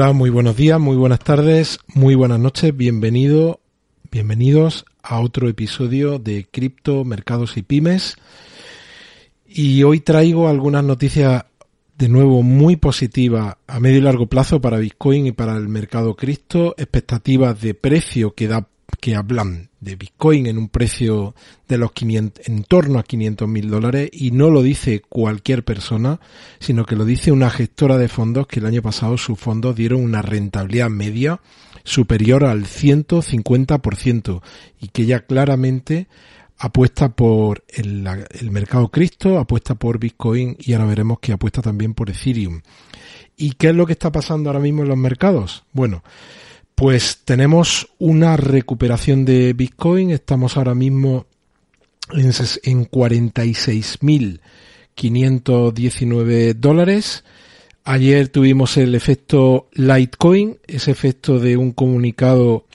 Hola, muy buenos días, muy buenas tardes, muy buenas noches, bienvenido, bienvenidos a otro episodio de Cripto, Mercados y Pymes. Y hoy traigo algunas noticias de nuevo muy positivas a medio y largo plazo para Bitcoin y para el mercado cripto, expectativas de precio que da que hablan de Bitcoin en un precio de los 500, en torno a 500 mil dólares y no lo dice cualquier persona, sino que lo dice una gestora de fondos que el año pasado sus fondos dieron una rentabilidad media superior al 150% y que ya claramente apuesta por el, el mercado cripto, apuesta por Bitcoin y ahora veremos que apuesta también por Ethereum. ¿Y qué es lo que está pasando ahora mismo en los mercados? Bueno, pues tenemos una recuperación de Bitcoin. Estamos ahora mismo en, en 46.519 dólares. Ayer tuvimos el efecto Litecoin, ese efecto de un comunicado,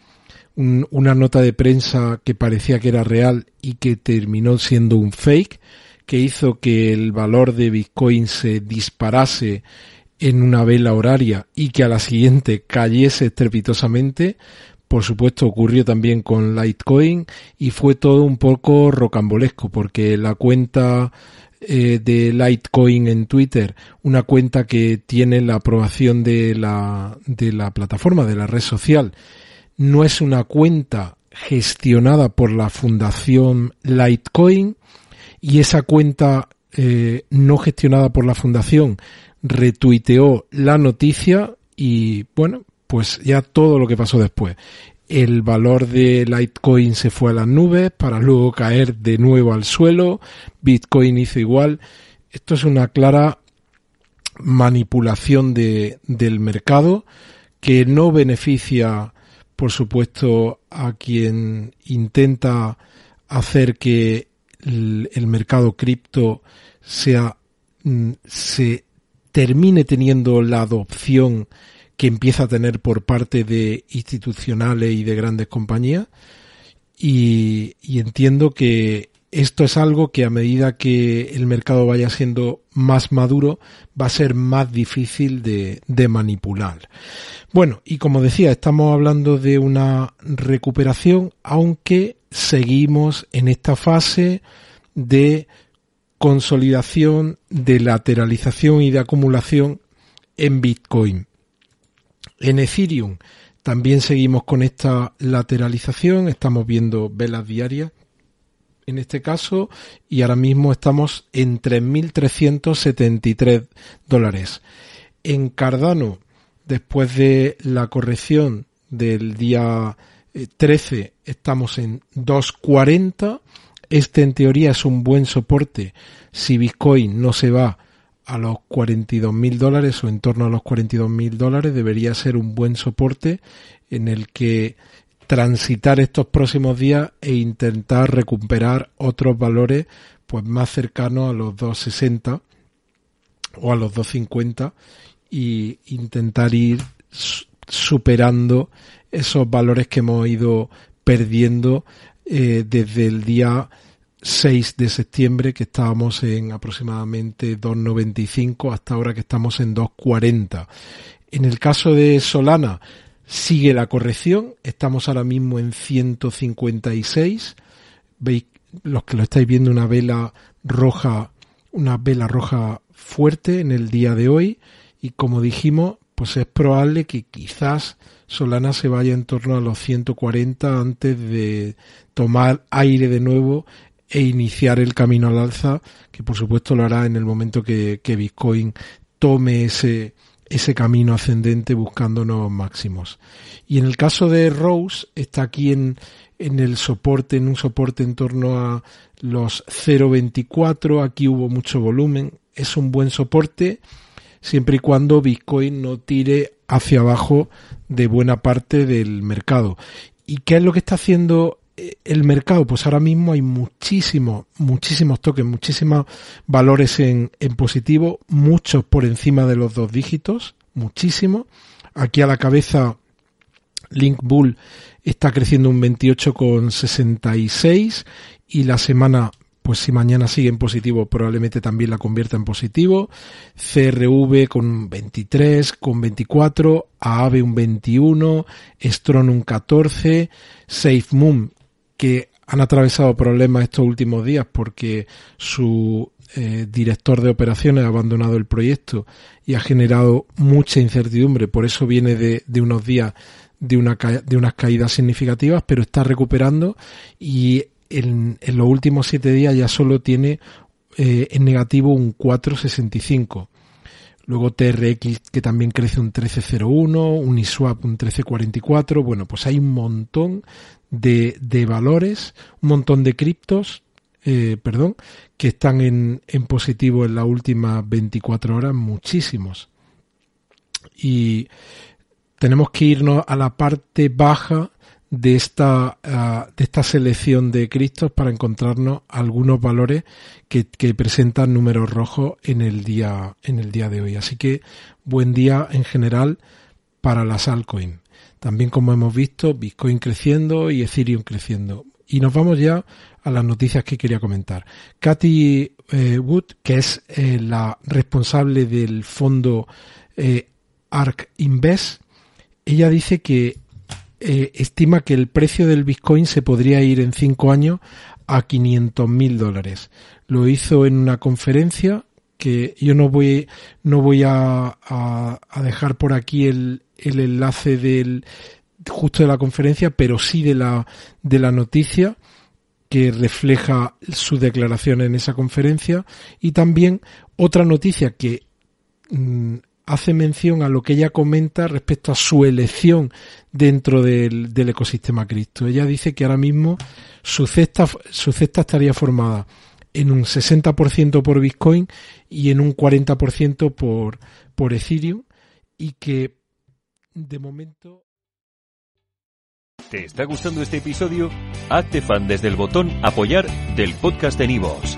una nota de prensa que parecía que era real y que terminó siendo un fake, que hizo que el valor de Bitcoin se disparase en una vela horaria y que a la siguiente cayese estrepitosamente. Por supuesto ocurrió también con Litecoin y fue todo un poco rocambolesco porque la cuenta eh, de Litecoin en Twitter, una cuenta que tiene la aprobación de la, de la plataforma, de la red social, no es una cuenta gestionada por la fundación Litecoin y esa cuenta eh, no gestionada por la fundación retuiteó la noticia y bueno, pues ya todo lo que pasó después. El valor de Litecoin se fue a las nubes para luego caer de nuevo al suelo. Bitcoin hizo igual. Esto es una clara manipulación de, del mercado que no beneficia, por supuesto, a quien intenta hacer que el, el mercado cripto sea mm, se termine teniendo la adopción que empieza a tener por parte de institucionales y de grandes compañías. Y, entiendo que esto es algo que a medida que el mercado vaya siendo más maduro va a ser más difícil de, manipular. Bueno, y como decía, estamos hablando de una recuperación, aunque seguimos en esta fase de consolidación de lateralización y de acumulación en Bitcoin. En Ethereum también seguimos con esta lateralización, estamos viendo velas diarias en este caso y ahora mismo estamos en 3.373 dólares. En Cardano, después de la corrección del día 13, eh, estamos en 240 este en teoría es un buen soporte si Bitcoin no se va a los 42 mil dólares o en torno a los 42 mil dólares debería ser un buen soporte en el que transitar estos próximos días e intentar recuperar otros valores pues más cercanos a los 260 o a los 250 y intentar ir superando esos valores que hemos ido perdiendo eh, desde el día 6 de septiembre que estábamos en aproximadamente 2.95 hasta ahora que estamos en 2.40. En el caso de Solana sigue la corrección, estamos ahora mismo en 156. Veis los que lo estáis viendo una vela roja, una vela roja fuerte en el día de hoy y como dijimos, pues es probable que quizás Solana se vaya en torno a los 140 antes de tomar aire de nuevo e iniciar el camino al alza, que por supuesto lo hará en el momento que, que Bitcoin tome ese, ese camino ascendente buscando nuevos máximos. Y en el caso de Rose, está aquí en, en el soporte, en un soporte en torno a los 0.24, aquí hubo mucho volumen, es un buen soporte siempre y cuando Bitcoin no tire hacia abajo de buena parte del mercado. ¿Y qué es lo que está haciendo eh, el mercado? Pues ahora mismo hay muchísimos, muchísimos tokens, muchísimos valores en, positivo, muchos por encima de los dos dígitos, muchísimos. Aquí a la cabeza Link Bull está creciendo un 28,66 y la semana pues si mañana sigue en positivo probablemente también la convierta en positivo. CRV con 23, con 24, AAVE un 21, Stron un 14, SafeMoon que han atravesado problemas estos últimos días porque su eh, director de operaciones ha abandonado el proyecto y ha generado mucha incertidumbre, por eso viene de, unos días de, una, de unas caídas significativas, pero está recuperando y en, los últimos siete días ya solo tiene eh, en negativo un 4,65. Luego TRX que también crece un 13,01, Uniswap un 13,44. Bueno, pues hay un montón de, de valores, un montón de criptos, eh, perdón, que están en, en positivo en las últimas 24 horas, muchísimos. Y tenemos que irnos a la parte baja de esta, ah, de esta selección de cristos para encontrarnos algunos valores que, presentan números rojos en el día, en el día de hoy. Así que buen día en general para las altcoins. También como hemos visto, Bitcoin creciendo y Ethereum creciendo. Y nos vamos ya a las noticias que quería comentar. Katy eh, Wood, que es eh, la responsable del fondo eh, ARK Invest, ella dice que eh, estima que el precio del Bitcoin se podría ir en cinco años a 500 mil dólares. Lo hizo en una conferencia que yo no voy, no voy a, a, dejar por aquí el, el enlace del, justo de la conferencia, pero sí de la, de la noticia que refleja su declaración en esa conferencia y también otra noticia que mm, hace mención a lo que ella comenta respecto a su elección dentro del, ecosistema cripto. Ella dice que ahora mismo su cesta, su cesta estaría formada en un 60% por Bitcoin y en un 40% por, por Ethereum y que de momento... ¿Te está gustando este episodio? Hazte fan desde el botón apoyar del podcast de Nivos.